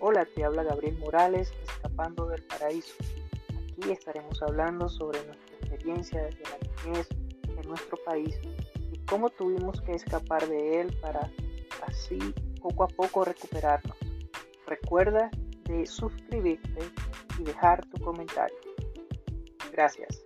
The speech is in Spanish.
Hola, te habla Gabriel Morales, escapando del paraíso. Aquí estaremos hablando sobre nuestra experiencia desde la niñez en nuestro país y cómo tuvimos que escapar de él para así poco a poco recuperarnos. Recuerda de suscribirte y dejar tu comentario. Gracias.